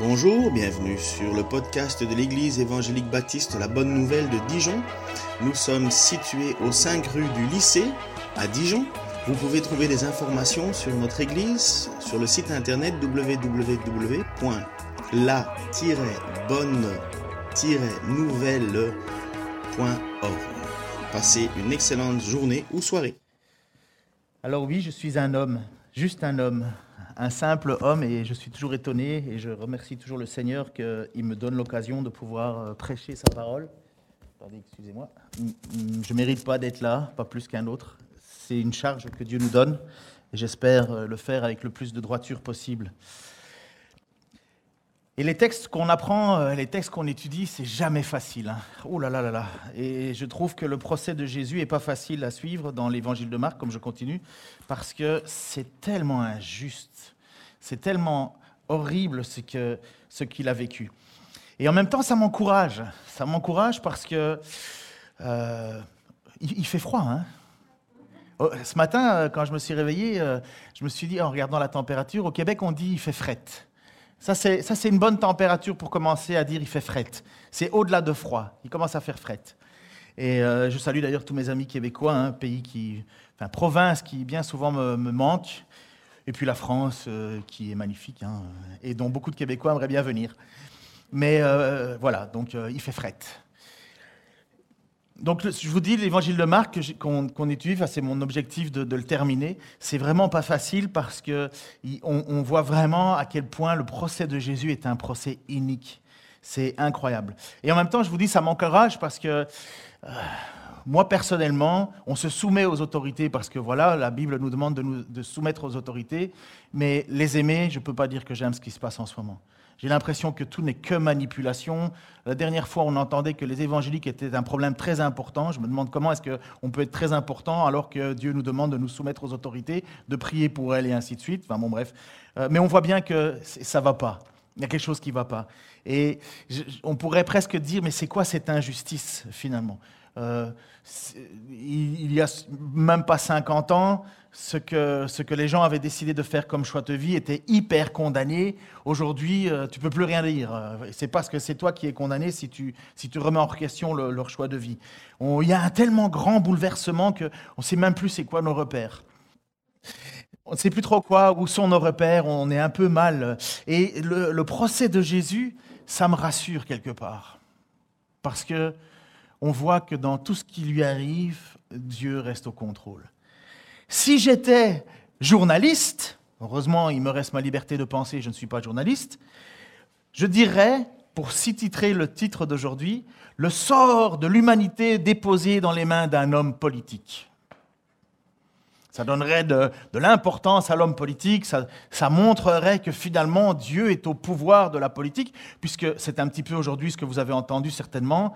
Bonjour, bienvenue sur le podcast de l'Église évangélique baptiste La Bonne Nouvelle de Dijon. Nous sommes situés aux 5 rues du lycée à Dijon. Vous pouvez trouver des informations sur notre Église sur le site internet www.la-bonne-nouvelle.org. Passez une excellente journée ou soirée. Alors oui, je suis un homme, juste un homme, un simple homme et je suis toujours étonné et je remercie toujours le Seigneur qu'il me donne l'occasion de pouvoir euh, prêcher sa parole. Excusez-moi. Je ne mérite pas d'être là, pas plus qu'un autre. C'est une charge que Dieu nous donne et j'espère euh, le faire avec le plus de droiture possible. Et les textes qu'on apprend, euh, les textes qu'on étudie, c'est jamais facile. Hein. Oh là là là là. Et je trouve que le procès de Jésus est pas facile à suivre dans l'évangile de Marc, comme je continue, parce que c'est tellement injuste, c'est tellement horrible ce que ce qu'il a vécu. Et en même temps, ça m'encourage. Ça m'encourage parce que euh, il, fait froid. Hein oh, ce matin, euh, quand je me suis réveillé, je me suis dit, en regardant la température, au Québec, on dit il fait frette. Ça, c'est une bonne température pour commencer à dire il fait fret. C'est au-delà de froid. Il commence à faire fret. Et euh, je salue d'ailleurs tous mes amis québécois, hein, pays qui, enfin, province qui bien souvent me, manque. Et puis la France, euh, qui est magnifique, hein, et dont beaucoup de Québécois aimeraient bien venir. Mais euh, voilà, donc il fait fret. Donc, je vous dis, l'évangile de Marc qu'on étudie, c'est mon objectif de, le terminer. C'est vraiment pas facile parce que on, voit vraiment à quel point le procès de Jésus est un procès unique. C'est incroyable. Et en même temps, je vous dis, ça m'encourage parce que euh, moi, personnellement, on se soumet aux autorités parce que voilà, la Bible nous demande de nous soumettre aux autorités. Mais les aimer, je ne peux pas dire que j'aime ce qui se passe en ce moment. J'ai l'impression que tout n'est que manipulation. La dernière fois, on entendait que les évangéliques étaient un problème très important. Je me demande comment est-ce qu'on peut être très important alors que Dieu nous demande de nous soumettre aux autorités, de prier pour elles et ainsi de suite. Enfin bon, bref. Euh, mais on voit bien que ça ne va pas. Il y a quelque chose qui ne va pas. Et on pourrait presque dire, mais c'est quoi cette injustice finalement? Euh, Il n'y a même pas 50 ans, ce que, ce que les gens avaient décidé de faire comme choix de vie était hyper condamné. Aujourd'hui, euh, tu peux plus rien dire. Euh, c'est parce que c'est toi qui es condamné si tu, si tu remets en question leur choix de vie. Il y a un tellement grand bouleversement qu'on ne sait même plus c'est quoi nos repères. On ne sait plus trop quoi, où sont nos repères, on est un peu mal. Et le procès de Jésus, ça me rassure quelque part. Parce que on voit que dans tout ce qui lui arrive, Dieu reste au contrôle. Si j'étais journaliste, heureusement il me reste ma liberté de penser, je ne suis pas journaliste, je dirais, pour titrer le titre d'aujourd'hui, le sort de l'humanité déposé dans les mains d'un homme politique. Ça donnerait de, l'importance à l'homme politique, ça, montrerait que finalement Dieu est au pouvoir de la politique, puisque c'est un petit peu aujourd'hui ce que vous avez entendu certainement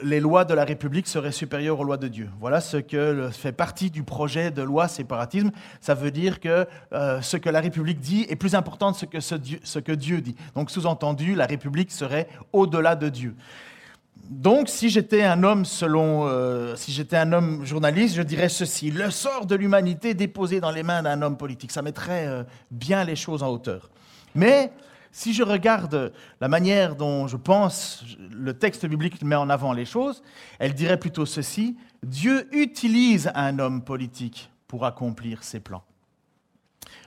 les lois de la République seraient supérieures aux lois de Dieu. Voilà ce que fait partie du projet de loi séparatisme. Ça veut dire que euh, ce que la République dit est plus important que ce, que Dieu dit. Donc, sous-entendu, la République serait au-delà de Dieu. Donc, si j'étais un homme selon, euh, si j'étais un homme journaliste, je dirais ceci le sort de l'humanité déposé dans les mains d'un homme politique. Ça mettrait euh, bien les choses en hauteur. Mais si je regarde la manière dont je pense, le texte biblique met en avant les choses, elle dirait plutôt ceci, Dieu utilise un homme politique pour accomplir ses plans.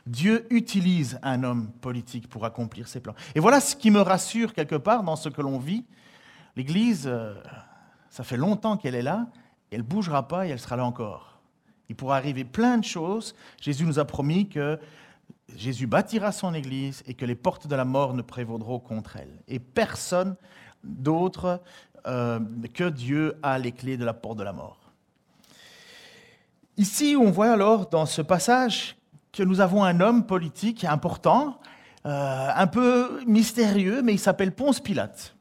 Dieu utilise un homme politique pour accomplir ses plans. Et voilà ce qui me rassure quelque part dans ce que l'on vit. L'Église, euh, ça fait longtemps qu'elle est là, elle ne bougera pas et elle sera là encore. Il pourra arriver plein de choses. Jésus nous a promis que Jésus bâtira son Église et que les portes de la mort ne prévaudront contre elle. Et personne d'autre euh, que Dieu a les clés de la porte de la mort. Ici, on voit alors dans ce passage que nous avons un homme politique important, euh, un peu mystérieux, mais il s'appelle Ponce Pilate.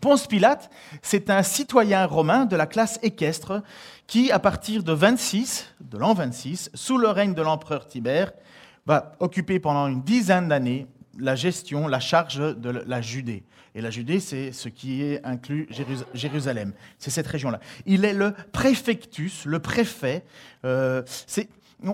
Ponce Pilate, c'est un citoyen romain de la classe équestre qui, à partir de 26, de l'an 26, sous le règne de l'empereur Tibère, va occuper pendant une dizaine d'années la gestion, la charge de la Judée. Et la Judée, c'est ce qui est inclus Jérusalem. C'est cette région-là. Il est le préfectus, le préfet. Euh,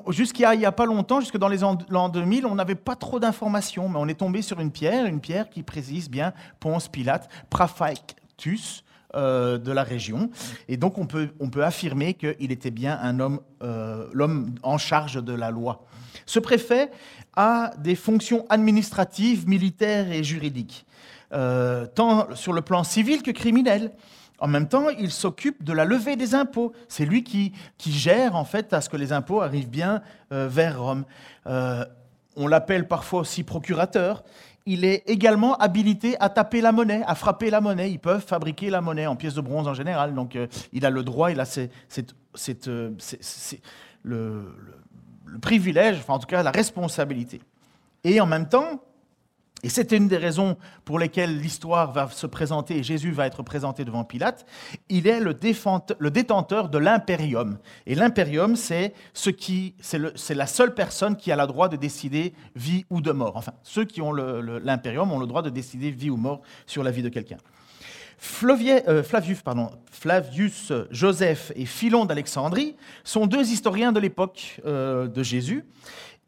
Jusqu'à il n'y a pas longtemps, jusque dans les l'an 2000, on n'avait pas trop d'informations, mais on est tombé sur une pierre, une pierre qui précise bien Ponce Pilate, Praefectus, euh, de la région. Et donc on peut, on peut affirmer qu'il était bien un homme, euh, l'homme en charge de la loi. Ce préfet a des fonctions administratives, militaires et juridiques, euh, tant sur le plan civil que criminel. En même temps, il s'occupe de la levée des impôts. C'est lui qui, qui, gère en fait à ce que les impôts arrivent bien vers Rome. on l'appelle parfois aussi procurateur il est également habilité à taper la monnaie, à frapper la monnaie. Ils peuvent fabriquer la monnaie en pièces de bronze en général. Donc euh, il a le droit, il a euh, le, le, privilège, enfin en tout cas la responsabilité. Et en même temps, et c'était une des raisons pour lesquelles l'histoire va se présenter et Jésus va être présenté devant Pilate. Il est le, détenteur de l'impérium. Et l'impérium, c'est ce qui, c'est la seule personne qui a le droit de décider vie ou de mort. Enfin, ceux qui ont l'impérium ont le droit de décider vie ou mort sur la vie de quelqu'un. Euh, Flavius, pardon, Flavius Joseph et Philon d'Alexandrie sont deux historiens de l'époque euh, de Jésus.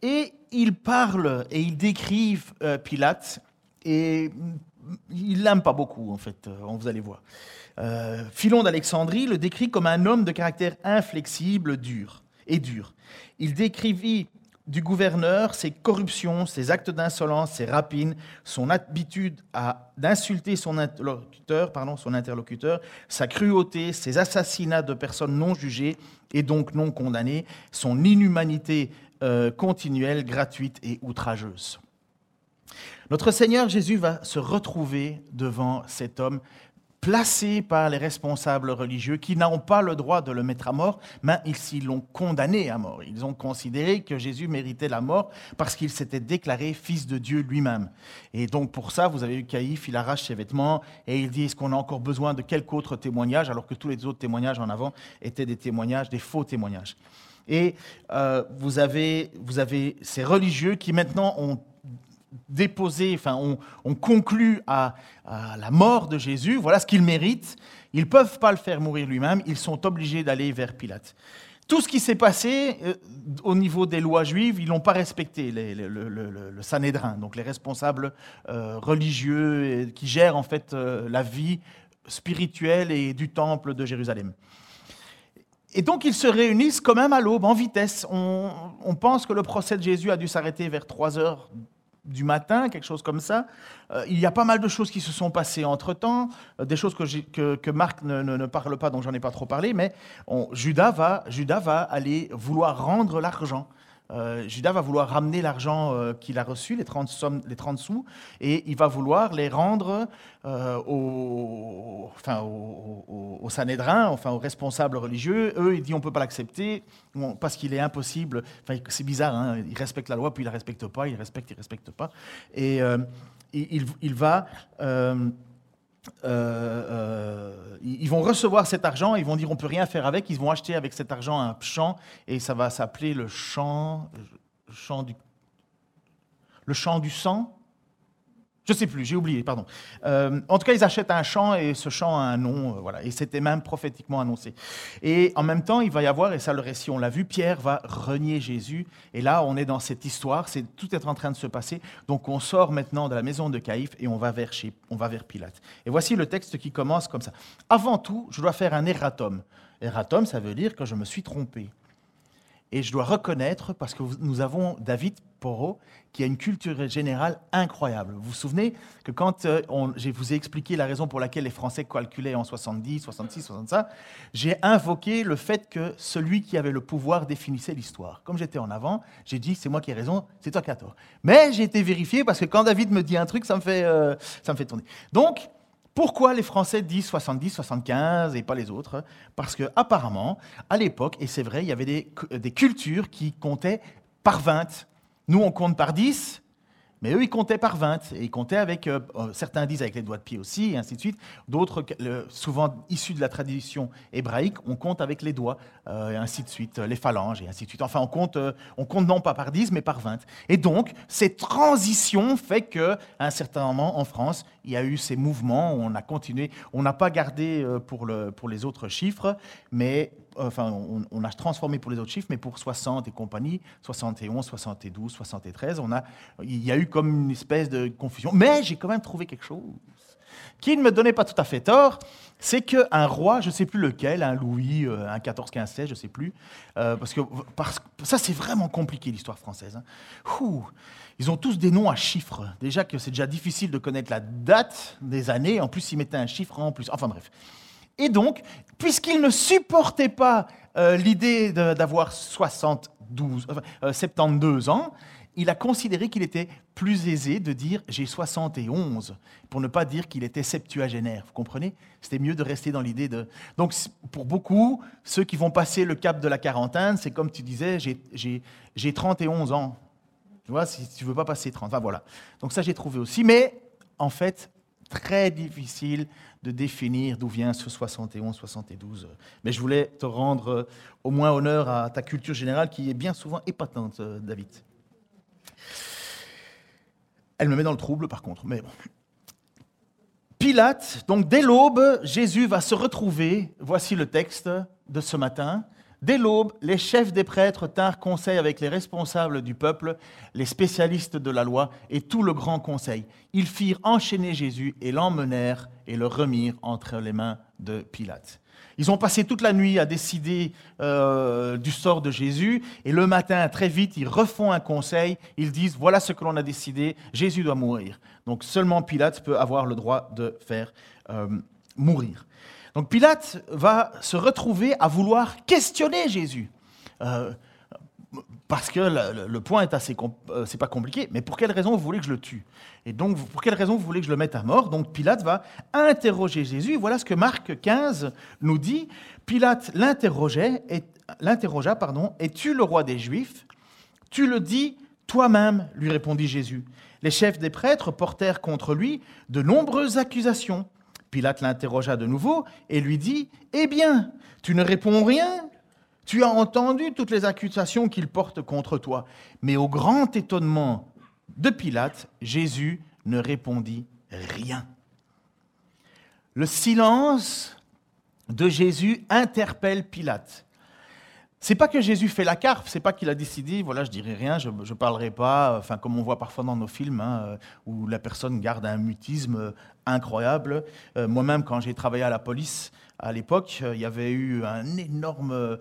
Et ils parlent et ils décrivent euh, Pilate, et ils l'aiment pas beaucoup, en fait, euh, vous allez voir. Euh, Philon d'Alexandrie le décrit comme un homme de caractère inflexible, dur et dur. Il décrivit du gouverneur ses corruptions, ses actes d'insolence, ses rapines, son habitude d'insulter son interlocuteur, pardon, son interlocuteur, sa cruauté, ses assassinats de personnes non jugées et donc non condamnées, son inhumanité euh, continuelle, gratuite et outrageuse. Notre Seigneur Jésus va se retrouver devant cet homme placé par les responsables religieux qui n'ont pas le droit de le mettre à mort, mais ils l'ont condamné à mort. Ils ont considéré que Jésus méritait la mort parce qu'il s'était déclaré fils de Dieu lui-même. Et donc pour ça, vous avez eu Caïphe, il arrache ses vêtements et il dit, est-ce qu'on a encore besoin de quelque autre témoignage alors que tous les autres témoignages en avant étaient des témoignages, des faux témoignages. Et euh, vous, avez, ces religieux qui maintenant ont déposé, enfin, ont, conclu à, la mort de Jésus. Voilà ce qu'ils méritent. Ils ne peuvent pas le faire mourir lui-même. Ils sont obligés d'aller vers Pilate. Tout ce qui s'est passé euh, au niveau des lois juives, ils n'ont pas respecté le, le, Sanhédrin, donc les responsables euh, religieux qui gèrent en fait la vie spirituelle et du temple de Jérusalem. Et donc ils se réunissent quand même à l'aube, en vitesse. On, pense que le procès de Jésus a dû s'arrêter vers 3 heures du matin, quelque chose comme ça. Euh, il y a pas mal de choses qui se sont passées entre-temps, euh, des choses que, Marc ne, parle pas, dont j'en ai pas trop parlé, mais Judas, va, Judas va aller vouloir rendre l'argent. Euh, Judas va vouloir ramener l'argent euh, qu'il a reçu, les 30, sommes, les 30 sous, et il va vouloir les rendre euh, au, enfin, au, Sanhédrin, enfin aux responsables religieux. Eux, il dit on ne peut pas l'accepter parce qu'il est impossible. Enfin, c'est bizarre, hein, il respecte la loi, puis il ne la respecte pas, il respecte, il ne respecte pas. Et il, il, va euh, euh, ils vont recevoir cet argent, ils vont dire on peut rien faire avec, ils vont acheter avec cet argent un champ et ça va s'appeler le champ, du, le champ du sang. Je ne sais plus, j'ai oublié, pardon. Euh, en tout cas, ils achètent un champ et ce champ a un nom, euh, voilà. Et c'était même prophétiquement annoncé. Et en même temps, il va y avoir, et ça le récit, on l'a vu, Pierre va renier Jésus. Et là, on est dans cette histoire, c'est tout est en train de se passer. Donc, on sort maintenant de la maison de Caïphe et on va vers, on va vers Pilate. Et voici le texte qui commence comme ça. Avant tout, je dois faire un erratum. Erratum, ça veut dire que je me suis trompé. Et je dois reconnaître, parce que nous avons David Porot, qui a une culture générale incroyable. Vous vous souvenez que quand euh, je vous ai expliqué la raison pour laquelle les Français calculaient en 70, 66, 65, j'ai invoqué le fait que celui qui avait le pouvoir définissait l'histoire. Comme j'étais en avant, j'ai dit c'est moi qui ai raison, c'est toi qui as tort. Mais j'ai été vérifié parce que quand David me dit un truc, ça me fait, euh, ça me fait tourner. Donc, pourquoi les Français disent 70, 75 et pas les autres? Parce que apparemment, à l'époque, et c'est vrai, il y avait des, des, cultures qui comptaient par 20. Nous, on compte par 10, mais eux, ils comptaient par 20. Et ils comptaient avec, euh, euh, certains disent avec les doigts de pied aussi, et ainsi de suite. D'autres, souvent issus de la tradition hébraïque, on compte avec les doigts, euh, et ainsi de suite, les phalanges, et ainsi de suite. Enfin, on compte, on compte non pas par 10, mais par 20. Et donc, cette transition fait qu'à un certain moment, en France, il y a eu ces mouvements, on a continué, on n'a pas gardé pour, pour les autres chiffres, mais enfin, on, a transformé pour les autres chiffres, mais pour 60 et compagnie, 71, 72, 73, on a, il y a eu comme une espèce de confusion. Mais j'ai quand même trouvé quelque chose qui ne me donnait pas tout à fait tort, c'est qu'un roi, je ne sais plus lequel, un Louis, euh, un 14, 15, 16, je ne sais plus, euh, parce, que, parce ça c'est vraiment compliqué l'histoire française. Hein. ils ont tous des noms à chiffres. Déjà que c'est déjà difficile de connaître la date des années, en plus ils mettaient un chiffre en plus. Enfin bref. Et donc, puisqu'ils ne supportaient pas euh, l'idée d'avoir 72, 72 ans, il a considéré qu'il était plus aisé de dire j'ai 71 pour ne pas dire qu'il était septuagénaire. Vous comprenez? C'était mieux de rester dans l'idée de. Donc, pour beaucoup, ceux qui vont passer le cap de la quarantaine, c'est comme tu disais j'ai 31 ans. Tu vois, si tu veux pas passer 30. Enfin, voilà. Donc, ça, j'ai trouvé aussi. Mais, en fait, très difficile de définir d'où vient ce 71, 72. Mais je voulais te rendre au moins honneur à ta culture générale qui est bien souvent épatante, David. Elle me met dans le trouble, par contre, mais bon. Pilate, donc dès l'aube, Jésus va se retrouver, voici le texte de ce matin, Dès l'aube, les chefs des prêtres tinrent conseil avec les responsables du peuple, les spécialistes de la loi et tout le grand conseil. Ils firent enchaîner Jésus et l'emmenèrent et le remirent entre les mains de Pilate. Ils ont passé toute la nuit à décider euh, du sort de Jésus, et le matin, très vite, ils refont un conseil, ils disent, voilà ce que l'on a décidé, Jésus doit mourir. Donc seulement Pilate peut avoir le droit de faire euh, mourir. Donc Pilate va se retrouver à vouloir questionner Jésus. Euh, parce que le, point est assez, euh, pas compliqué, mais pour quelle raison vous voulez que je le tue? Et donc, pour quelle raison vous voulez que je le mette à mort? Donc, Pilate va interroger Jésus. Voilà ce que Marc 15 nous dit. Pilate l'interrogea, pardon, es-tu le roi des Juifs? Tu le dis toi-même, lui répondit Jésus. Les chefs des prêtres portèrent contre lui de nombreuses accusations. Pilate l'interrogea de nouveau et lui dit, Eh bien, tu ne réponds rien tu as entendu toutes les accusations qu'il porte contre toi. Mais au grand étonnement de Pilate, Jésus ne répondit rien. Le silence de Jésus interpelle Pilate. C'est pas que Jésus fait la carpe, c'est pas qu'il a décidé, voilà, je dirai rien, je ne parlerai pas, enfin comme on voit parfois dans nos films, hein, euh, où la personne garde un mutisme incroyable. Euh, moi-même, quand j'ai travaillé à la police, à l'époque, il y avait eu un énorme, euh,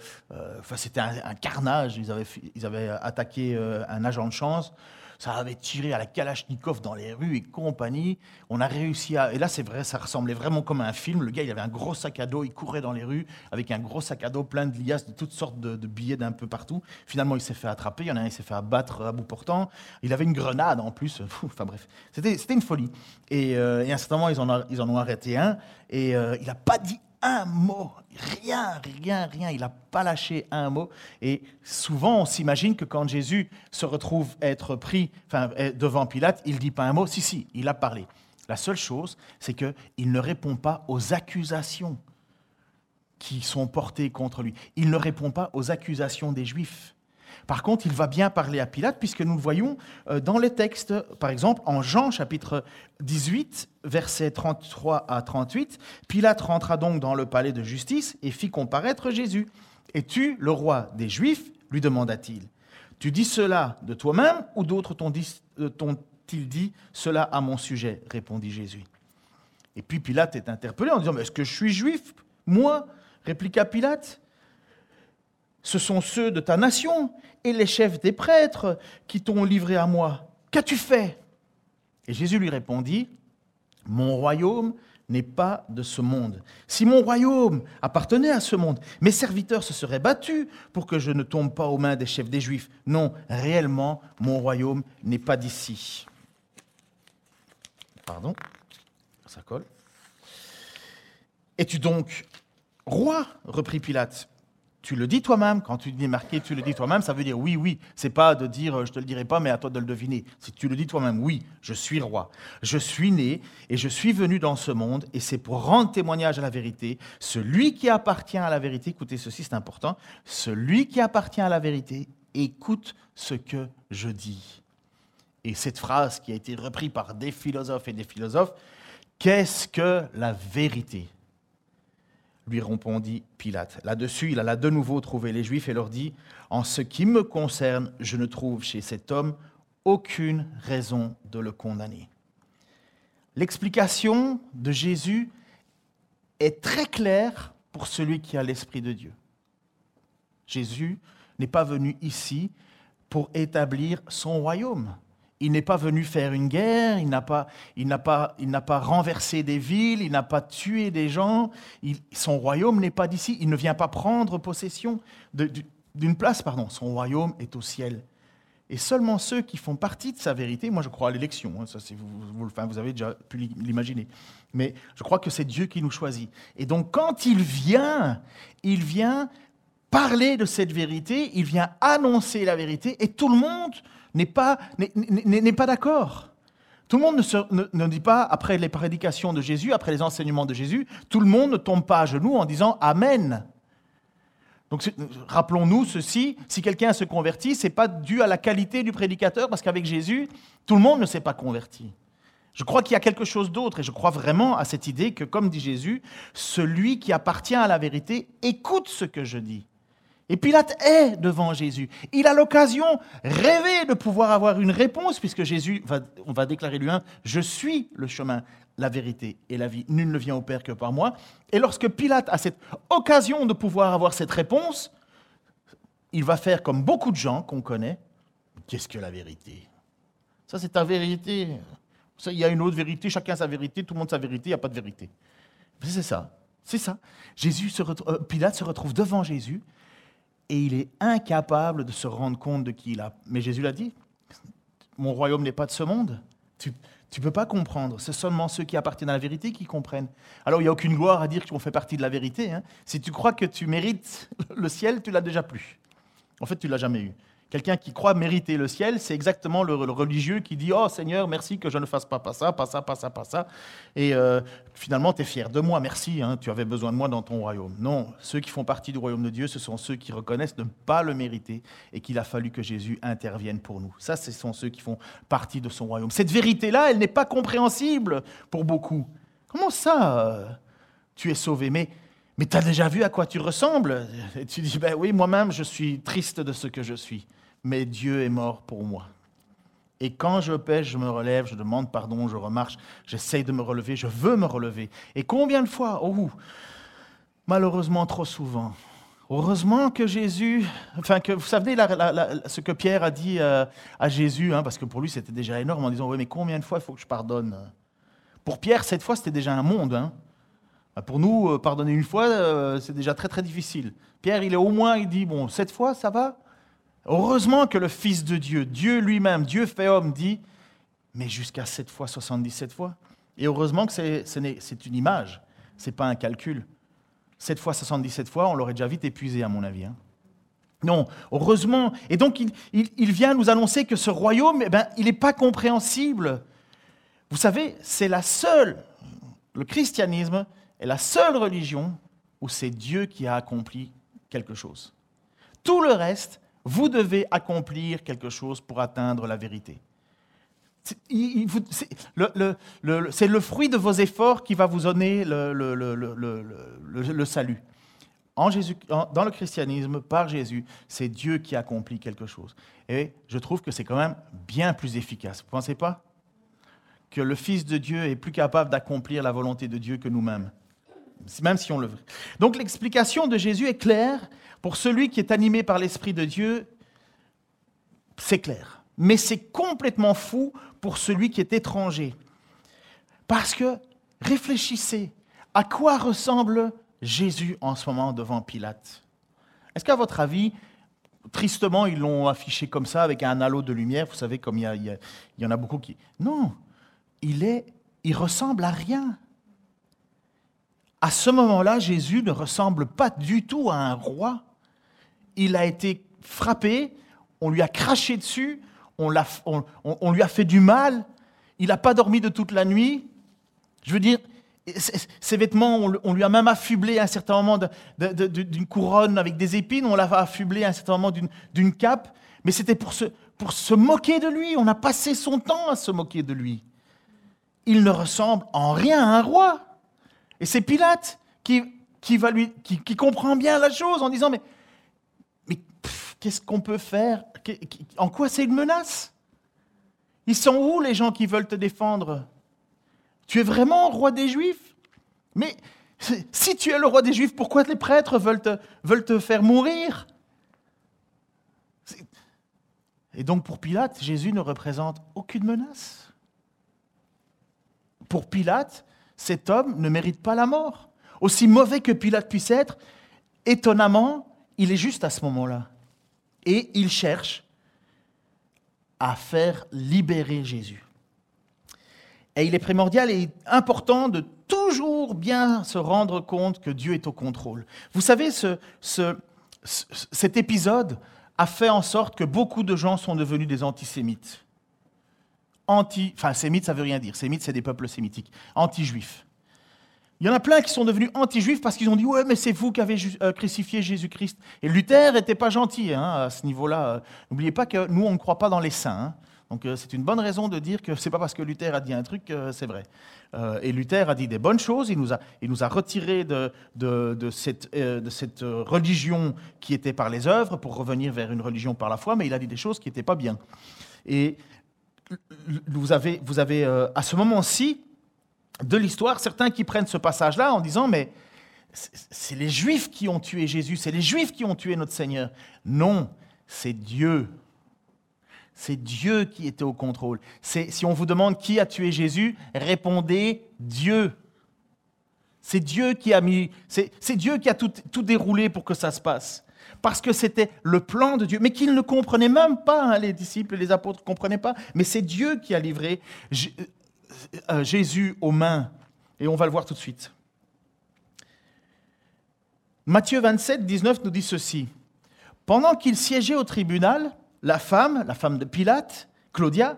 enfin c'était un, carnage. Ils avaient, ils avaient attaqué euh, un agent de chance. Ça avait tiré à la Kalachnikov dans les rues et compagnie. On a réussi à. Et là, c'est vrai, ça ressemblait vraiment comme un film. Le gars, il avait un gros sac à dos, il courait dans les rues avec un gros sac à dos plein de liasses, de toutes sortes de, billets d'un peu partout. Finalement, il s'est fait attraper. Il y en a un, il s'est fait abattre à bout portant. Il avait une grenade en plus. enfin bref, c'était une folie. Et, euh, et, à un certain moment, ils en, ils en ont arrêté un. Et il n'a pas dit un mot, rien, rien, rien. Il n'a pas lâché un mot. Et souvent, on s'imagine que quand Jésus se retrouve être pris devant Pilate, il ne dit pas un mot. Si, si, il a parlé. La seule chose, c'est qu'il ne répond pas aux accusations qui sont portées contre lui. Il ne répond pas aux accusations des Juifs. Par contre, il va bien parler à Pilate, puisque nous le voyons euh, dans les textes, par exemple en Jean chapitre 18, versets 33 à 38. Pilate rentra donc dans le palais de justice et fit comparaître Jésus. Es-tu le roi des Juifs? lui demanda-t-il. Tu dis cela de toi-même ou d'autres euh, t'ont-ils dit cela à mon sujet? répondit Jésus. Et puis Pilate est interpellé en disant, mais est-ce que je suis juif Moi? répliqua Pilate ce sont ceux de ta nation et les chefs des prêtres qui t'ont livré à moi. Qu'as-tu fait? Et Jésus lui répondit, Mon royaume n'est pas de ce monde. Si mon royaume appartenait à ce monde, mes serviteurs se seraient battus pour que je ne tombe pas aux mains des chefs des Juifs. Non, réellement, mon royaume n'est pas d'ici. Pardon, ça colle. Es-tu donc roi? reprit Pilate tu le dis toi-même. Quand tu dis marqué, tu le dis toi-même, ça veut dire oui, oui. C'est pas de dire euh, je te le dirai pas, mais à toi de le deviner. Si tu le dis toi-même, oui, je suis roi. Je suis né et je suis venu dans ce monde et c'est pour rendre témoignage à la vérité. Celui qui appartient à la vérité, écoutez ceci, c'est important. Celui qui appartient à la vérité, écoute ce que je dis. Et cette phrase qui a été reprise par des philosophes et des philosophes, qu'est-ce que la vérité? Lui répondit Pilate. Là-dessus, il alla de nouveau trouver les Juifs et leur dit, En ce qui me concerne, je ne trouve chez cet homme aucune raison de le condamner. L'explication de Jésus est très claire pour celui qui a l'Esprit de Dieu. Jésus n'est pas venu ici pour établir son royaume. Il n'est pas venu faire une guerre, il n'a pas, pas, pas renversé des villes, il n'a pas tué des gens. son royaume n'est pas d'ici. Il ne vient pas prendre possession d'une place. Pardon, son royaume est au ciel. Et seulement ceux qui font partie de sa vérité, moi je crois à l'élection, hein, vous, vous, avez déjà pu l'imaginer, mais je crois que c'est Dieu qui nous choisit. Et donc quand il vient, il vient parler de cette vérité, il vient annoncer la vérité, et tout le monde n'est pas, n'est, pas d'accord. Tout le monde ne, ne, dit pas, après les prédications de Jésus, après les enseignements de Jésus, tout le monde ne tombe pas à genoux en disant Amen. Donc rappelons-nous ceci, si quelqu'un se convertit, ce n'est pas dû à la qualité du prédicateur, parce qu'avec Jésus, tout le monde ne s'est pas converti. Je crois qu'il y a quelque chose d'autre, et je crois vraiment à cette idée que, comme dit Jésus, celui qui appartient à la vérité écoute ce que je dis. Et Pilate est devant Jésus. Il a l'occasion rêvé de pouvoir avoir une réponse, puisque Jésus, va, on va déclarer lui un, je suis le chemin, la vérité et la vie. Nul ne vient au Père que par moi. Et lorsque Pilate a cette occasion de pouvoir avoir cette réponse, il va faire comme beaucoup de gens qu'on connaît. Qu'est-ce que la vérité? Ça, c'est ta vérité. Ça, il y a une autre vérité, chacun sa vérité, tout le monde sa vérité, il n'y a pas de vérité. C'est ça. C'est ça. Jésus euh, Pilate se retrouve devant Jésus et il est incapable de se rendre compte de qui il a. Mais Jésus l'a dit, mon royaume n'est pas de ce monde. Tu ne peux pas comprendre. C'est seulement ceux qui appartiennent à la vérité qui comprennent. Alors il n'y a aucune gloire à dire qu'on fait partie de la vérité. Hein. Si tu crois que tu mérites le ciel, tu l'as déjà plus. En fait, tu l'as jamais eu. Quelqu'un qui croit mériter le ciel, c'est exactement le, religieux qui dit Oh Seigneur, merci que je ne fasse pas, pas ça, pas ça, pas ça, pas ça. Et euh, finalement, tu es fier de moi, merci, hein, tu avais besoin de moi dans ton royaume. Non, ceux qui font partie du royaume de Dieu, ce sont ceux qui reconnaissent ne pas le mériter et qu'il a fallu que Jésus intervienne pour nous. Ça, ce sont ceux qui font partie de son royaume. Cette vérité-là, elle n'est pas compréhensible pour beaucoup. Comment ça, euh, tu es sauvé? Mais mais tu as déjà vu à quoi tu ressembles? Et tu dis, ben oui, moi-même, je suis triste de ce que je suis mais Dieu est mort pour moi. Et quand je pêche, je me relève, je demande pardon, je remarche, j'essaye de me relever, je veux me relever. Et combien de fois Oh, malheureusement trop souvent. Heureusement que Jésus, enfin que vous savez ce que Pierre a dit euh, à Jésus, hein, parce que pour lui c'était déjà énorme en disant oui mais combien de fois il faut que je pardonne? Pour Pierre cette fois c'était déjà un monde. Hein. Pour nous euh, pardonner une fois euh, c'est déjà très très difficile. Pierre il est au moins il dit bon cette fois ça va? Heureusement que le Fils de Dieu, Dieu lui-même, Dieu fait homme, dit, mais jusqu'à 7 fois, 77 fois. Et heureusement que c'est une image, ce n'est pas un calcul. 7 fois, 77 fois, on l'aurait déjà vite épuisé, à mon avis. Hein. Non, heureusement. Et donc, il, vient nous annoncer que ce royaume, eh ben, il n'est pas compréhensible. Vous savez, c'est la seule, le christianisme est la seule religion où c'est Dieu qui a accompli quelque chose. Tout le reste, vous devez accomplir quelque chose pour atteindre la vérité. C'est le, fruit de vos efforts qui va vous donner le, salut. En Jésus, dans le christianisme, par Jésus, c'est Dieu qui accomplit quelque chose. Et je trouve que c'est quand même bien plus efficace. Vous ne pensez pas? Que le Fils de Dieu est plus capable d'accomplir la volonté de Dieu que nous-mêmes, même si on le veut. Donc l'explication de Jésus est claire pour celui qui est animé par l'Esprit de Dieu, c'est clair. Mais c'est complètement fou pour celui qui est étranger. Parce que réfléchissez, à quoi ressemble Jésus en ce moment devant Pilate Est-ce qu'à votre avis, tristement, ils l'ont affiché comme ça, avec un halo de lumière, vous savez, comme il y, en a beaucoup qui... Non, il, est, il ressemble à rien. À ce moment-là, Jésus ne ressemble pas du tout à un roi il a été frappé, on lui a craché dessus, on, lui a fait du mal, il n'a pas dormi de toute la nuit. Je veux dire, ses vêtements, on, lui a même affublé à un certain moment d'une couronne avec des épines, on l'a affublé à un certain moment d'une cape, mais c'était pour se, pour se moquer de lui. On a passé son temps à se moquer de lui. Il ne ressemble en rien à un roi. Et c'est Pilate qui qui, va lui, qui, comprend bien la chose en disant, mais, qu'est-ce qu'on peut faire? En quoi c'est une menace? Ils sont où les gens qui veulent te défendre? Tu es vraiment roi des Juifs? Mais si tu es le roi des Juifs, pourquoi les prêtres veulent te, veulent te faire mourir? Et donc pour Pilate, Jésus ne représente aucune menace. Pour Pilate, cet homme ne mérite pas la mort. Aussi mauvais que Pilate puisse être, étonnamment, il est juste à ce moment-là. Et il cherche à faire libérer Jésus. Et il est primordial et important de toujours bien se rendre compte que Dieu est au contrôle. Vous savez, ce, cet épisode a fait en sorte que beaucoup de gens sont devenus des antisémites. Anti, enfin, sémites, ça veut rien dire. Sémites, c'est des peuples sémitiques. Anti-juifs. Il y en a plein qui sont devenus anti-juifs parce qu'ils ont dit Ouais, mais c'est vous qui avez euh, crucifié Jésus-Christ. Et Luther n'était pas gentil hein, à ce niveau-là. N'oubliez pas que nous, on ne croit pas dans les saints. Hein. Donc euh, c'est une bonne raison de dire que ce n'est pas parce que Luther a dit un truc que c'est vrai. Euh, et Luther a dit des bonnes choses, il nous a, il nous a retirés de, de, cette, de, cette, religion qui était par les œuvres pour revenir vers une religion par la foi, mais il a dit des choses qui n'étaient pas bien. Et vous avez, vous avez à ce moment-ci, de l'histoire certains qui prennent ce passage-là en disant, mais c'est les Juifs qui ont tué Jésus, c'est les Juifs qui ont tué notre Seigneur. Non, c'est Dieu. C'est Dieu qui était au contrôle. Si on vous demande qui a tué Jésus, répondez Dieu. C'est Dieu qui a mis, c'est Dieu qui a tout, déroulé pour que ça se passe. Parce que c'était le plan de Dieu, mais qu'ils ne comprenaient même pas, hein, les disciples et les apôtres ne comprenaient pas. Mais c'est Dieu qui a livré Jésus aux mains. Et on va le voir tout de suite. Matthieu 27, 19 nous dit ceci. Pendant qu'il siégeait au tribunal, la femme, la femme de Pilate, Claudia,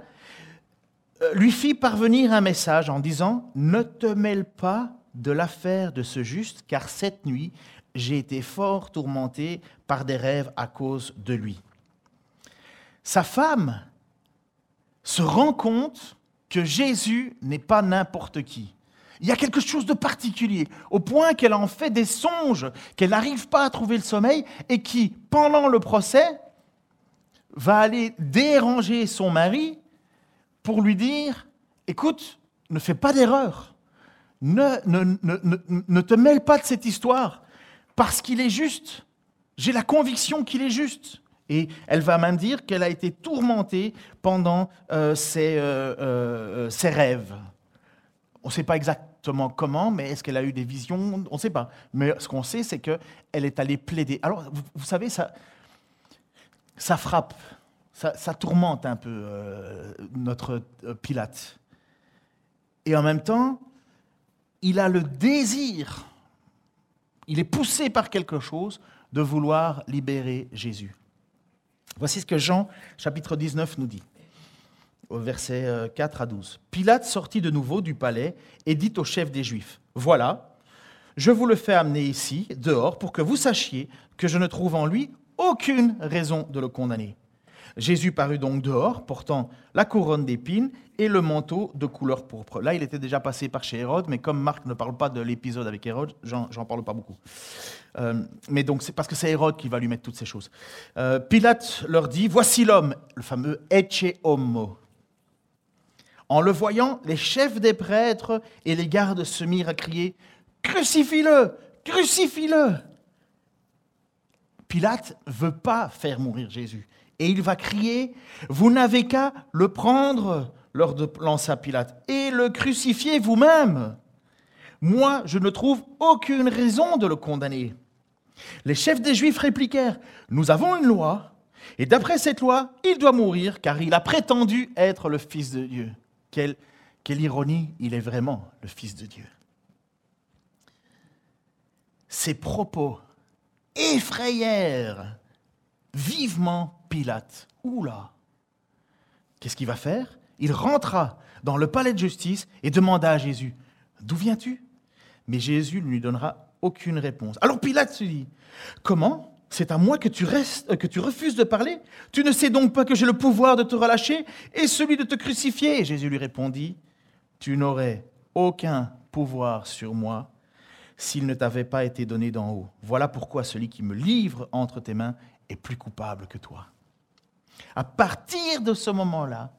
euh, lui fit parvenir un message en disant Ne te mêle pas de l'affaire de ce juste, car cette nuit, j'ai été fort tourmenté par des rêves à cause de lui. Sa femme se rend compte que Jésus n'est pas n'importe qui. Il y a quelque chose de particulier, au point qu'elle en fait des songes, qu'elle n'arrive pas à trouver le sommeil, et qui, pendant le procès, va aller déranger son mari pour lui dire, écoute, ne fais pas d'erreur, ne, te mêle pas de cette histoire, parce qu'il est juste. J'ai la conviction qu'il est juste. Et elle va même dire qu'elle a été tourmentée pendant euh, euh, euh, ses, rêves. On ne sait pas exactement comment, mais est-ce qu'elle a eu des visions? On ne sait pas. Mais ce qu'on sait, c'est qu'elle est allée plaider. Alors, vous, savez, ça, frappe, ça tourmente un peu notre Pilate. Et en même temps, il a le désir, il est poussé par quelque chose de vouloir libérer Jésus. Voici ce que Jean, chapitre 19, nous dit, au verset 4 euh, à 12. Pilate sortit de nouveau du palais et dit au chef des Juifs, Voilà, je vous le fais amener ici, dehors, pour que vous sachiez que je ne trouve en lui aucune raison de le condamner. Jésus parut donc dehors, portant la couronne d'épines et le manteau de couleur pourpre. Là, il était déjà passé par chez Hérode, mais comme Marc ne parle pas de l'épisode avec Hérode, j'en parle pas beaucoup. Euh, mais donc, c'est parce que c'est Hérode qui va lui mettre toutes ces choses. Euh, Pilate leur dit Voici l'homme, le fameux Ecce Homo. En le voyant, les chefs des prêtres et les gardes se mirent à crier Crucifie-le Crucifie-le Pilate veut pas faire mourir Jésus. Et il va crier, vous n'avez qu'à le prendre, leur lança Pilate, et le crucifier vous-même. Moi, je ne trouve aucune raison de le condamner. Les chefs des Juifs répliquèrent, nous avons une loi, et d'après cette loi, il doit mourir, car il a prétendu être le Fils de Dieu. Quelle, quelle ironie, il est vraiment le Fils de Dieu. Ces propos effrayèrent vivement Pilate. Oula Qu'est-ce qu'il va faire? Il rentra dans le palais de justice et demanda à Jésus D'où viens-tu Mais Jésus ne lui donnera aucune réponse. Alors Pilate se dit Comment? C'est à moi que tu, restes, que tu refuses de parler? Tu ne sais donc pas que j'ai le pouvoir de te relâcher et celui de te crucifier Jésus lui répondit Tu n'aurais aucun pouvoir sur moi s'il ne t'avait pas été donné d'en haut. Voilà pourquoi celui qui me livre entre tes mains est plus coupable que toi. À partir de ce moment-là,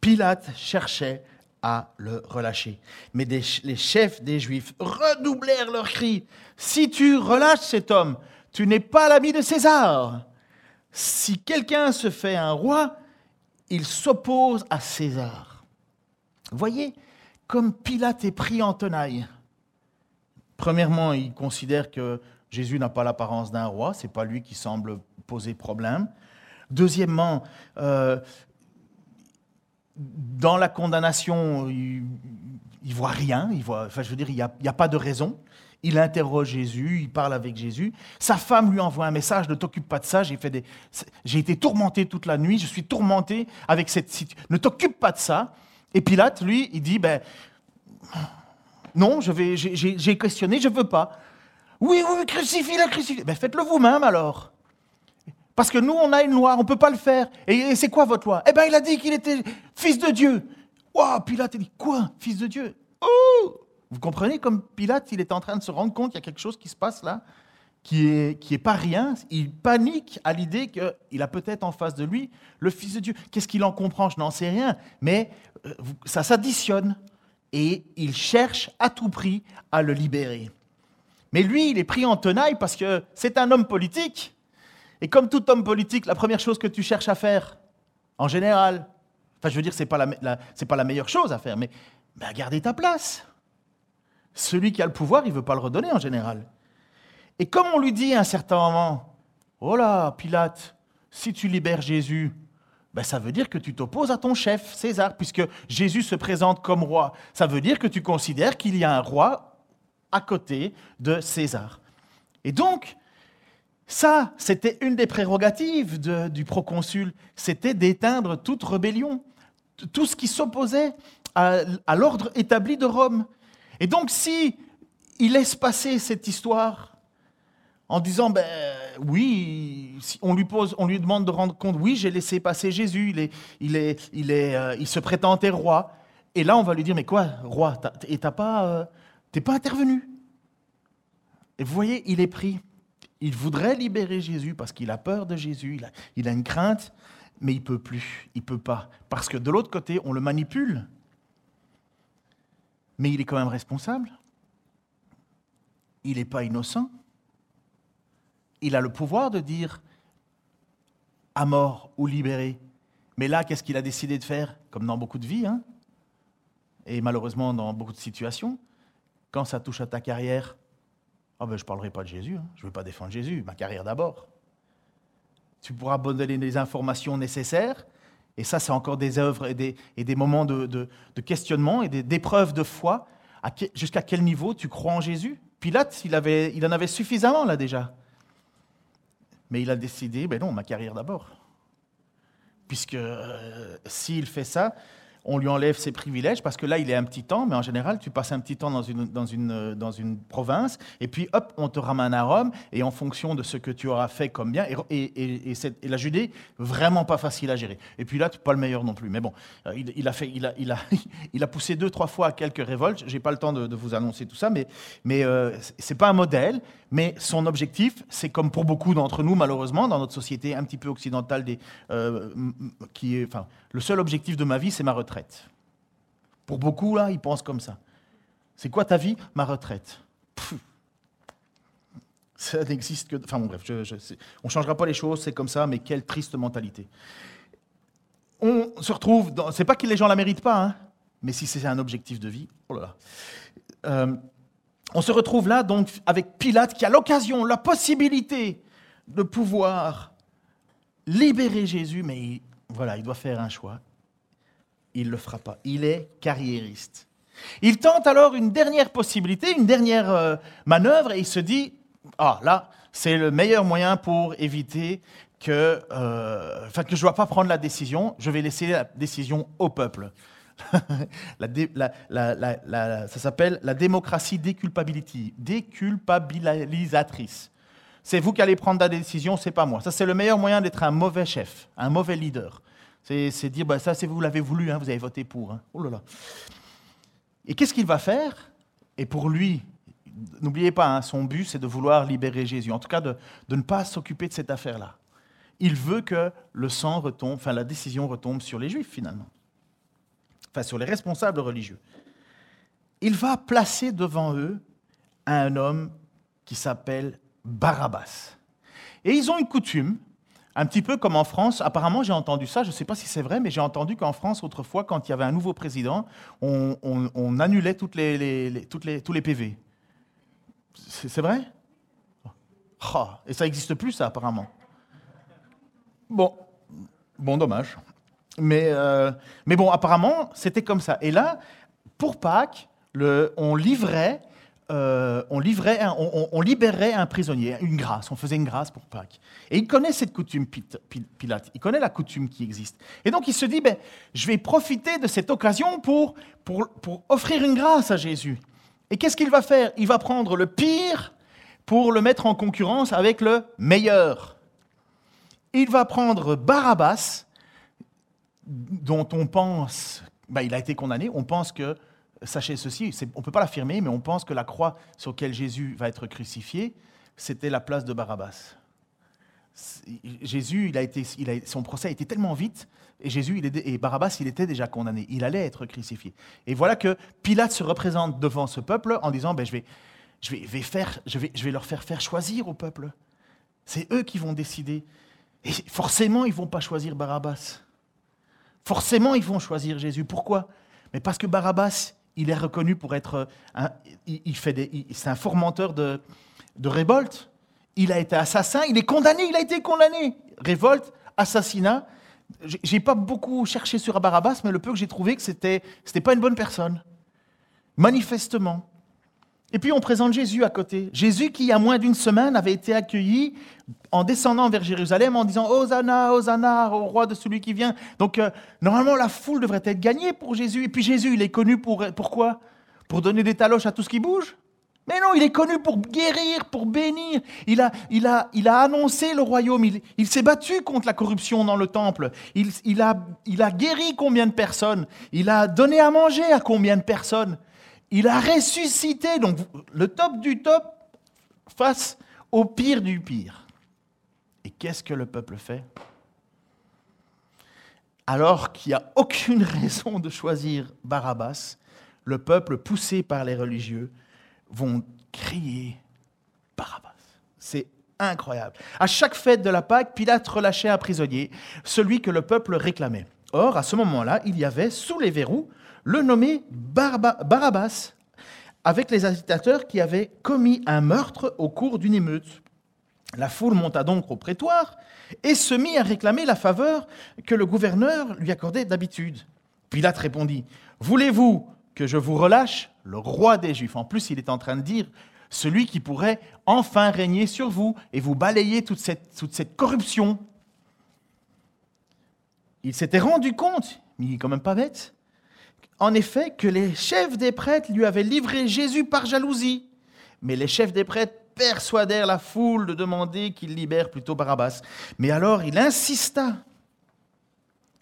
Pilate cherchait à le relâcher. Mais les chefs des Juifs redoublèrent leurs cris. Si tu relâches cet homme, tu n'es pas l'ami de César. Si quelqu'un se fait un roi, il s'oppose à César. Voyez, comme Pilate est pris en tenaille. Premièrement, il considère que Jésus n'a pas l'apparence d'un roi, c'est pas lui qui semble poser problème. Deuxièmement, euh, dans la condamnation, il, ne voit rien, il voit, enfin, je dire, il n'y a, pas de raison. Il interroge Jésus, il parle avec Jésus. Sa femme lui envoie un message ne t'occupe pas de ça, j'ai, fait des, j'ai été tourmenté toute la nuit, je suis tourmenté avec cette situation. Ne t'occupe pas de ça. Et Pilate, lui, il dit ben, Non, je vais, j'ai, questionné, je veux pas. Oui, oui, crucifie-le, crucifie Ben, faites-le vous-même alors. Parce que nous, on a une loi, on ne peut pas le faire. Et, c'est quoi votre loi? Eh bien, il a dit qu'il était fils de Dieu. Waouh, Pilate, il dit Quoi? Fils de Dieu? Oh Vous comprenez comme Pilate, il est en train de se rendre compte qu'il y a quelque chose qui se passe là, qui est, qui est pas rien. Il panique à l'idée qu'il a peut-être en face de lui le fils de Dieu. Qu'est-ce qu'il en comprend? Je n'en sais rien. Mais euh, ça s'additionne. Et il cherche à tout prix à le libérer. Mais lui, il est pris en tenaille parce que c'est un homme politique. Et comme tout homme politique, la première chose que tu cherches à faire, en général, enfin je veux dire, ce n'est pas, la, meilleure chose à faire, mais ben, garder ta place. Celui qui a le pouvoir, il ne veut pas le redonner en général. Et comme on lui dit à un certain moment, oh là, Pilate, si tu libères Jésus, ben, ça veut dire que tu t'opposes à ton chef, César, puisque Jésus se présente comme roi. Ça veut dire que tu considères qu'il y a un roi à côté de César. Et donc, ça, c'était une des prérogatives du proconsul, c'était d'éteindre toute rébellion, tout ce qui s'opposait à, l'ordre établi de Rome. Et donc, si il laisse passer cette histoire en disant, ben oui, on lui pose, on lui demande de rendre compte, oui, j'ai laissé passer Jésus, il est, il est, il est, euh, il se prétend être roi. Et là, on va lui dire, mais quoi, roi, et t'as pas, euh, t'es pas intervenu. Et vous voyez, il est pris. Il voudrait libérer Jésus parce qu'il a peur de Jésus, il a, une crainte, mais il peut plus, il peut pas. Parce que de l'autre côté, on le manipule. Mais il est quand même responsable. Il n'est pas innocent. Il a le pouvoir de dire à mort ou libéré. Mais là, qu'est-ce qu'il a décidé de faire? Comme dans beaucoup de vies, hein et malheureusement dans beaucoup de situations, quand ça touche à ta carrière, ah ben, je ne parlerai pas de Jésus, hein. je ne veux pas défendre Jésus, ma carrière d'abord. Tu pourras donner les informations nécessaires, et ça, c'est encore des œuvres et des, moments de, questionnement et d'épreuves de foi. Jusqu'à quel niveau tu crois en Jésus? Pilate, il en avait suffisamment là déjà. Mais il a décidé, ben non, ma carrière d'abord. Puisque euh, s'il fait ça, on lui enlève ses privilèges parce que là, il est un petit temps, mais en général, tu passes un petit temps dans une, une province, et puis hop, on te ramène à Rome, et en fonction de ce que tu auras fait comme bien, et, la Judée, vraiment pas facile à gérer. Et puis là, tu pas le meilleur non plus. Mais bon, euh, il, a, fait, il, a, poussé deux, trois fois à quelques révoltes. J'ai pas le temps de, vous annoncer tout ça, mais, mais euh, c'est pas un modèle, mais son objectif, c'est comme pour beaucoup d'entre nous, malheureusement, dans notre société un petit peu occidentale, euh, qui est, enfin, le seul objectif de ma vie, c'est ma retraite. Pour beaucoup, là, ils pensent comme ça. C'est quoi ta vie? Ma retraite. ça n'existe que. Enfin bon, bref, on ne changera pas les choses, c'est comme ça, mais quelle triste mentalité. On se retrouve. Dans... C'est pas que les gens la méritent pas, hein, mais si c'est un objectif de vie, oh là là. Euh, on se retrouve là, donc, avec Pilate qui a l'occasion, la possibilité de pouvoir libérer Jésus, mais voilà, il doit faire un choix. Il ne le fera pas. Il est carriériste. Il tente alors une dernière possibilité, une dernière euh, manœuvre, et il se dit, ah là, c'est le meilleur moyen pour éviter que, euh, que je ne dois pas prendre la décision, je vais laisser la décision au peuple. ça s'appelle la démocratie déculpabilisatrice. C'est vous qui allez prendre la décision, c'est pas moi. Ça, c'est le meilleur moyen d'être un mauvais chef, un mauvais leader. C'est dire, bah, ça, c'est vous l'avez voulu, hein, vous avez voté pour. Hein. Oh là là. Et qu'est-ce qu'il va faire? Et pour lui, N'oubliez pas, hein, son but, c'est de vouloir libérer Jésus. En tout cas, de, de ne pas s'occuper de cette affaire-là. Il veut que le sang retombe, enfin la décision retombe sur les Juifs finalement, enfin sur les responsables religieux. Il va placer devant eux un homme qui s'appelle Barabbas. Et ils ont une coutume, un petit peu comme en France, apparemment j'ai entendu ça, je ne sais pas si c'est vrai, mais j'ai entendu qu'en France, autrefois, quand il y avait un nouveau président, on, annulait les, tous les PV. C'est vrai? Oh, Et ça n'existe plus, ça, apparemment. Bon, bon, dommage. Mais, euh, mais bon, apparemment, c'était comme ça. Et là, pour Pâques, on livrait euh, on, livrait on, libérait un prisonnier, une grâce, on faisait une grâce pour Pâques. Et il connaît cette coutume, Pilate, il connaît la coutume qui existe. Et donc il se dit, ben, je vais profiter de cette occasion pour, pour, pour offrir une grâce à Jésus. Et qu'est-ce qu'il va faire? Il va prendre le pire pour le mettre en concurrence avec le meilleur. Il va prendre Barabbas, dont on pense, ben, il a été condamné, on pense que sachez ceci, on ne peut pas l'affirmer, mais on pense que la croix sur laquelle Jésus va être crucifié, c'était la place de Barabbas. Jésus, il a été, son procès a été tellement vite, et Jésus il et Barabbas, il était déjà condamné. Il allait être crucifié. Et voilà que Pilate se représente devant ce peuple en disant ben, je, vais, je, vais, faire, je, vais, je vais leur faire faire choisir au peuple. C'est eux qui vont décider. Et forcément, ils ne vont pas choisir Barabbas. Forcément, ils vont choisir Jésus. Pourquoi? Mais parce que Barabbas, il est reconnu pour être un, il, c'est un fomenteur de, de révolte. Il a été assassin, il est condamné, il a été condamné. Révolte, assassinat. J'ai pas beaucoup cherché sur Barabbas, mais le peu que j'ai trouvé que c'était c'était pas une bonne personne. Manifestement. Et puis on présente Jésus à côté. Jésus qui, il y a moins d'une semaine, avait été accueilli en descendant vers Jérusalem en disant Hosanna, Hosanna au roi de celui qui vient. Donc euh, normalement la foule devrait être gagnée pour Jésus. Et puis Jésus, il est connu pour pourquoi Pour donner des taloches à tout ce qui bouge? Mais non, il est connu pour guérir, pour bénir. Il a, il a, il a annoncé le royaume. Il, s'est battu contre la corruption dans le temple. Il, il, a, il a guéri combien de personnes? Il a donné à manger à combien de personnes? Il a ressuscité, donc le top du top face au pire du pire. Et qu'est-ce que le peuple fait? Alors qu'il n'y a aucune raison de choisir Barabbas, le peuple, poussé par les religieux, vont crier Barabbas. C'est incroyable. À chaque fête de la Pâque, Pilate relâchait un prisonnier, celui que le peuple réclamait. Or, à ce moment-là, il y avait sous les verrous le nommé Barabbas, avec les agitateurs qui avaient commis un meurtre au cours d'une émeute. La foule monta donc au prétoire et se mit à réclamer la faveur que le gouverneur lui accordait d'habitude. Pilate répondit, Voulez-vous que je vous relâche? Le roi des Juifs En plus, il est en train de dire, celui qui pourrait enfin régner sur vous et vous balayer toute cette, toute cette corruption. Il s'était rendu compte, mais il n'est quand même pas bête, en effet que les chefs des prêtres lui avaient livré Jésus par jalousie. Mais les chefs des prêtres persuadèrent la foule de demander qu'il libère plutôt Barabbas. Mais alors il insista.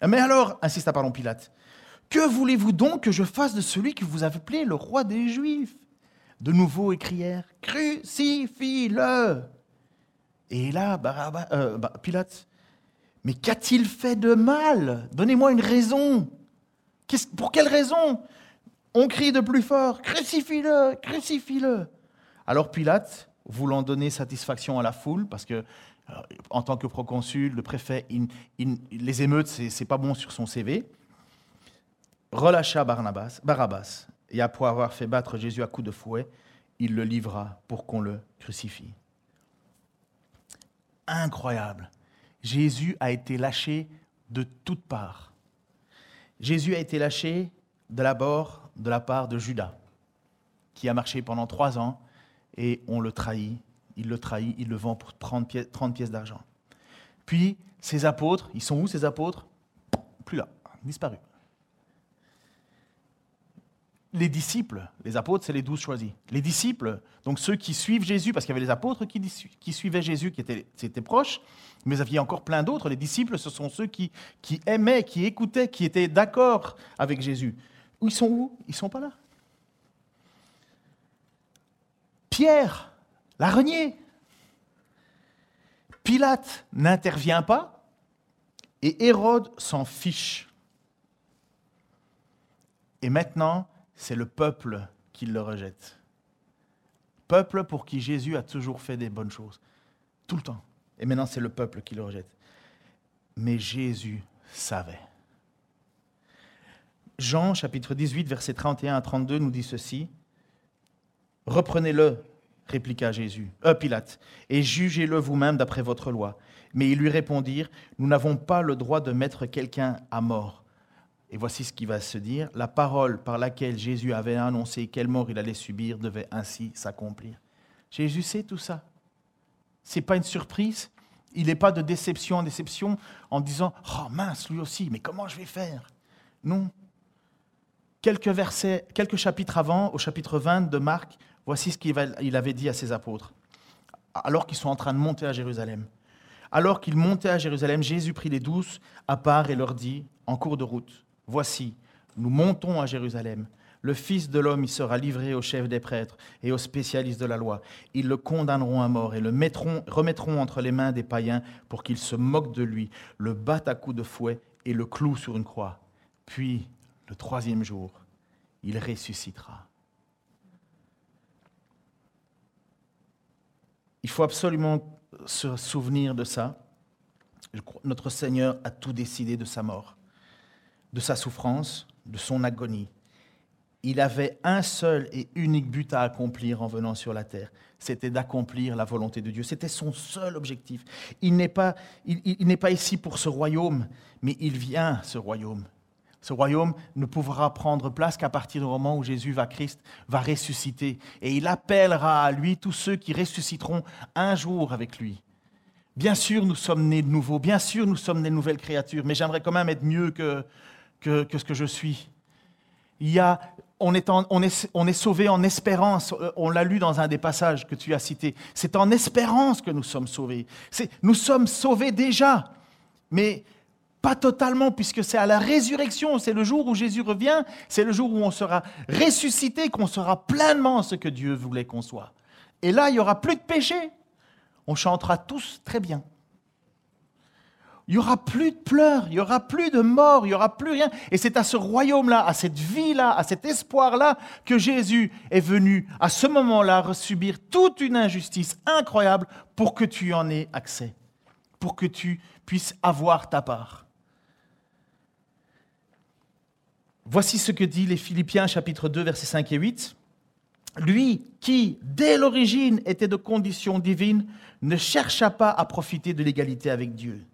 Mais alors, insista pardon Pilate, que voulez-vous donc que je fasse de celui que vous appelé le roi des Juifs? De nouveau écrièrent, crucifie-le. Et là, euh, Pilate, mais qu'a-t-il fait de mal? Donnez-moi une raison. Pour quelle raison On crie de plus fort, crucifie-le, crucifie-le. Alors Pilate, voulant donner satisfaction à la foule, parce que euh, en tant que proconsul, le préfet, les émeutes, c'est pas bon sur son CV, relâcha Barnabas, Barabbas, et après avoir fait battre Jésus à coups de fouet, il le livra pour qu'on le crucifie. Incroyable. Jésus a été lâché de toutes parts. Jésus a été lâché de la, de la part de Judas, qui a marché pendant trois ans et on le trahit. Il le trahit, il le vend pour 30 pièces, 30 pièces d'argent. Puis, ses apôtres, ils sont où ces apôtres? Plus là, disparus les disciples, les apôtres, c'est les douze choisis. Les disciples, donc ceux qui suivent Jésus, parce qu'il y avait les apôtres qui, suivaient Jésus, qui étaient, proches, mais il y avait encore plein d'autres. Les disciples, ce sont ceux qui, qui aimaient, qui écoutaient, qui étaient d'accord avec Jésus. Ils sont où? Ils ne sont pas là. Pierre l'a renié. Pilate n'intervient pas et Hérode s'en fiche. Et maintenant, c'est le peuple qui le rejette. Peuple pour qui Jésus a toujours fait des bonnes choses. Tout le temps. Et maintenant, c'est le peuple qui le rejette. Mais Jésus savait. Jean chapitre 18, versets 31 à 32 nous dit ceci. Reprenez-le, répliqua Jésus, euh, Pilate, et jugez-le vous-même d'après votre loi. Mais ils lui répondirent, Nous n'avons pas le droit de mettre quelqu'un à mort. Et voici ce qui va se dire. La parole par laquelle Jésus avait annoncé quelle mort il allait subir devait ainsi s'accomplir. Jésus sait tout ça. Ce n'est pas une surprise. Il n'est pas de déception en déception en disant Oh mince, lui aussi, mais comment je vais faire? Non. Quelques versets, quelques chapitres avant, au chapitre 20 de Marc, voici ce qu'il avait dit à ses apôtres, alors qu'ils sont en train de monter à Jérusalem. Alors qu'ils montaient à Jérusalem, Jésus prit les douze à part et leur dit, en cours de route, Voici, nous montons à Jérusalem. Le Fils de l'homme y sera livré aux chefs des prêtres et aux spécialistes de la loi. Ils le condamneront à mort et le mettront, remettront entre les mains des païens pour qu'ils se moquent de lui, le battent à coups de fouet et le clouent sur une croix. Puis, le troisième jour, il ressuscitera. Il faut absolument se souvenir de ça. Notre Seigneur a tout décidé de sa mort, de sa souffrance, de son agonie. Il avait un seul et unique but à accomplir en venant sur la terre, c'était d'accomplir la volonté de Dieu. C'était son seul objectif. Il n'est pas, il, pas ici pour ce royaume, mais il vient, ce royaume. Ce royaume ne pourra prendre place qu'à partir du moment où Jésus va, Christ, va ressusciter. Et il appellera à lui tous ceux qui ressusciteront un jour avec lui. Bien sûr, nous sommes nés de nouveau. Bien sûr, nous sommes des nouvelles créatures. Mais j'aimerais quand même être mieux que, que, ce que je suis. Il y a, on est, on est, on est sauvé en espérance. On l'a lu dans un des passages que tu as cités. C'est en espérance que nous sommes sauvés. Nous sommes sauvés déjà. Mais pas totalement, puisque c'est à la résurrection, c'est le jour où Jésus revient, c'est le jour où on sera ressuscité, qu'on sera pleinement ce que Dieu voulait qu'on soit. Et là, il n'y aura plus de péché. On chantera tous très bien. Il n'y aura plus de pleurs, il n'y aura plus de mort, il n'y aura plus rien. Et c'est à ce royaume-là, à cette vie-là, à cet espoir-là que Jésus est venu à ce moment-là subir toute une injustice incroyable pour que tu en aies accès, pour que tu puisses avoir ta part. Voici ce que dit les Philippiens chapitre 2 versets 5 et 8. Lui qui, dès l'origine, était de condition divine, ne chercha pas à profiter de l'égalité avec Dieu.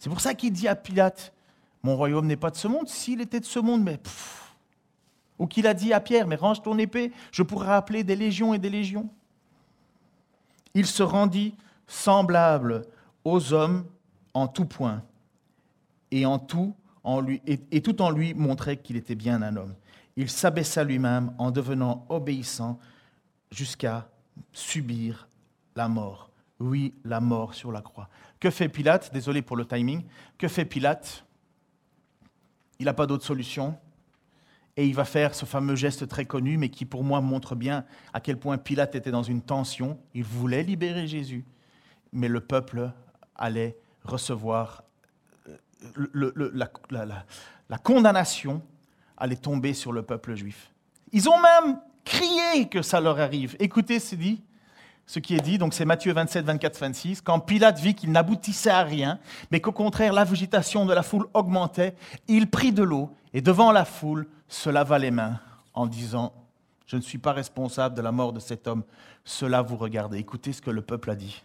C'est pour ça qu'il dit à Pilate, mon royaume n'est pas de ce monde. S'il était de ce monde, mais... Ou qu'il a dit à Pierre, mais range ton épée, je pourrais appeler des légions et des légions. Il se rendit semblable aux hommes en tout point et en tout et, tout en lui montrait qu'il était bien un homme. Il s'abaissa lui-même en devenant obéissant jusqu'à subir la mort. Oui, la mort sur la croix. Que fait Pilate? Désolé pour le timing. Que fait Pilate? Il n'a pas d'autre solution. Et il va faire ce fameux geste très connu, mais qui pour moi montre bien à quel point Pilate était dans une tension. Il voulait libérer Jésus, mais le peuple allait recevoir la, condamnation allait tomber sur le peuple juif. Ils ont même crié que ça leur arrive. Écoutez ce, dit, ce qui est dit, donc c'est Matthieu 27, 24, 26. Quand Pilate vit qu'il n'aboutissait à rien, mais qu'au contraire l'agitation de la foule augmentait, il prit de l'eau et devant la foule se lava les mains en disant Je ne suis pas responsable de la mort de cet homme, cela vous regardez. Écoutez ce que le peuple a dit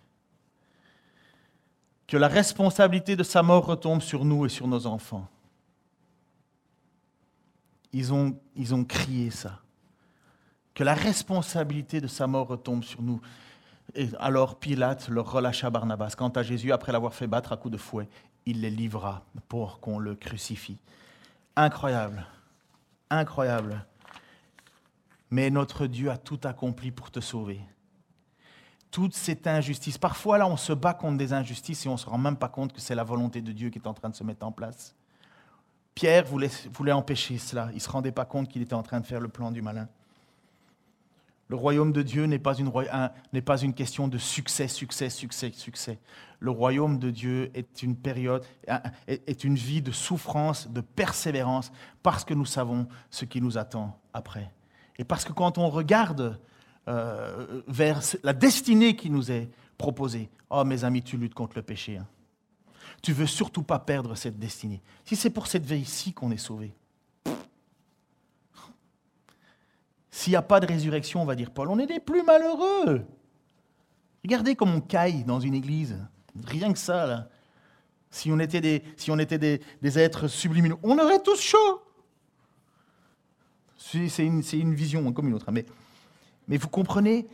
que la responsabilité de sa mort retombe sur nous et sur nos enfants. Ils ont, ils ont crié ça. Que la responsabilité de sa mort retombe sur nous. Alors Pilate leur relâcha Barnabas. Quant à Jésus, après l'avoir fait battre à coups de fouet, il les livra pour qu'on le crucifie. Incroyable. Incroyable. Mais notre Dieu a tout accompli pour te sauver toute cette injustice. Parfois, là, on se bat contre des injustices et on ne se rend même pas compte que c'est la volonté de Dieu qui est en train de se mettre en place. Pierre voulait, voulait empêcher cela. Il ne se rendait pas compte qu'il était en train de faire le plan du malin. Le royaume de Dieu n'est pas, une, question de succès, succès, succès, succès. Le royaume de Dieu est une période, est une vie de souffrance, de persévérance, parce que nous savons ce qui nous attend après. Et parce que quand on regarde euh, vers la destinée qui nous est proposée, oh mes amis, tu luttes contre le péché. Hein. Tu veux surtout pas perdre cette destinée. Si c'est pour cette veille-ci qu'on est sauvé, S'il n'y a pas de résurrection, on va dire Paul, on est des plus malheureux. Regardez comme on caille dans une église. Rien que ça, là. Si on était des, si on était des, êtres subliminaux, on aurait tous chaud. C'est une, une, vision comme une autre. Hein. Mais, mais vous comprenez,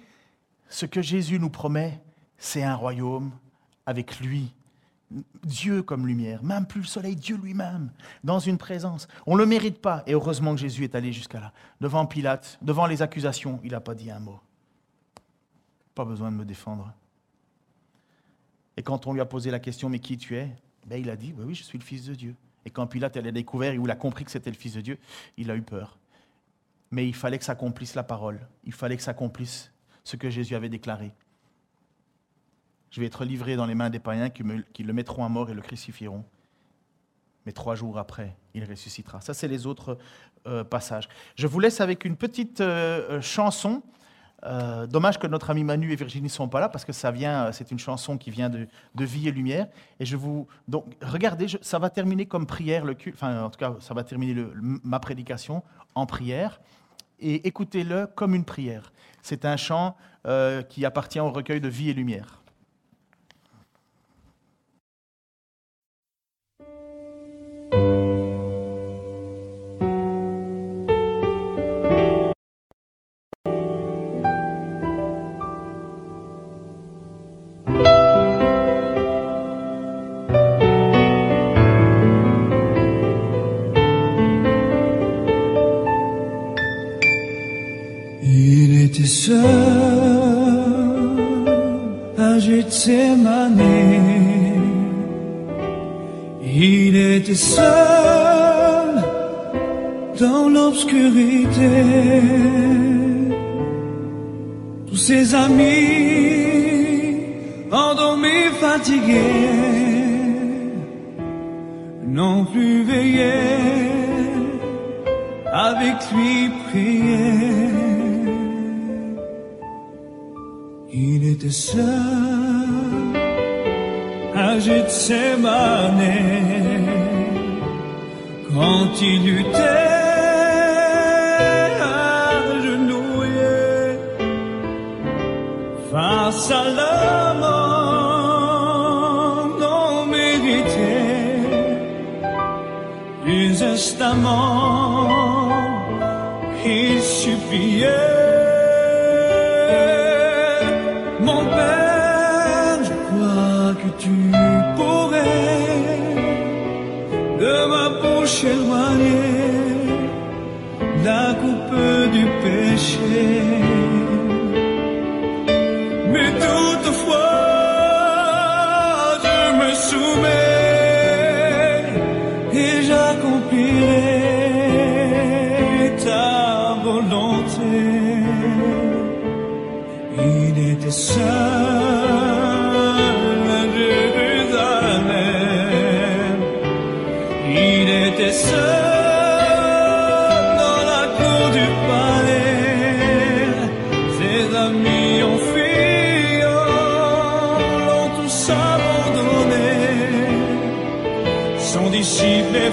ce que Jésus nous promet, c'est un royaume avec lui Dieu comme lumière, même plus le soleil, Dieu lui-même, dans une présence. On ne le mérite pas, et heureusement que Jésus est allé jusqu'à là. Devant Pilate, devant les accusations, il n'a pas dit un mot. Pas besoin de me défendre. Et quand on lui a posé la question, mais qui tu es? Ben, Il a dit, oui, oui, je suis le Fils de Dieu. Et quand Pilate a découvert, il a compris que c'était le Fils de Dieu, il a eu peur. Mais il fallait que s'accomplisse la parole. Il fallait que s'accomplisse ce que Jésus avait déclaré je vais être livré dans les mains des païens qui, le mettront à mort et le crucifieront. Mais trois jours après, il ressuscitera. Ça, c'est les autres euh, passages. Je vous laisse avec une petite euh, euh, chanson. dommage que notre ami Manu et Virginie ne sont pas là parce que ça vient, c'est une chanson qui vient de, Vie et Lumière. Et je vous donc regardez, ça va terminer comme prière enfin en tout cas ça va terminer ma prédication en prière et écoutez-le comme une prière. C'est un chant qui appartient au recueil de Vie et Lumière. Seul dans l'obscurité. Tous ses amis endormis, fatigués, n'ont plus veillé avec lui prier. Il était seul à Gethsemane quand il luttait agenouillé face à la mort non méritée plus instamment il suppliait la coupe du péché. Mais toutefois, je me soumets et j'accomplirai ta volonté. Il était seul.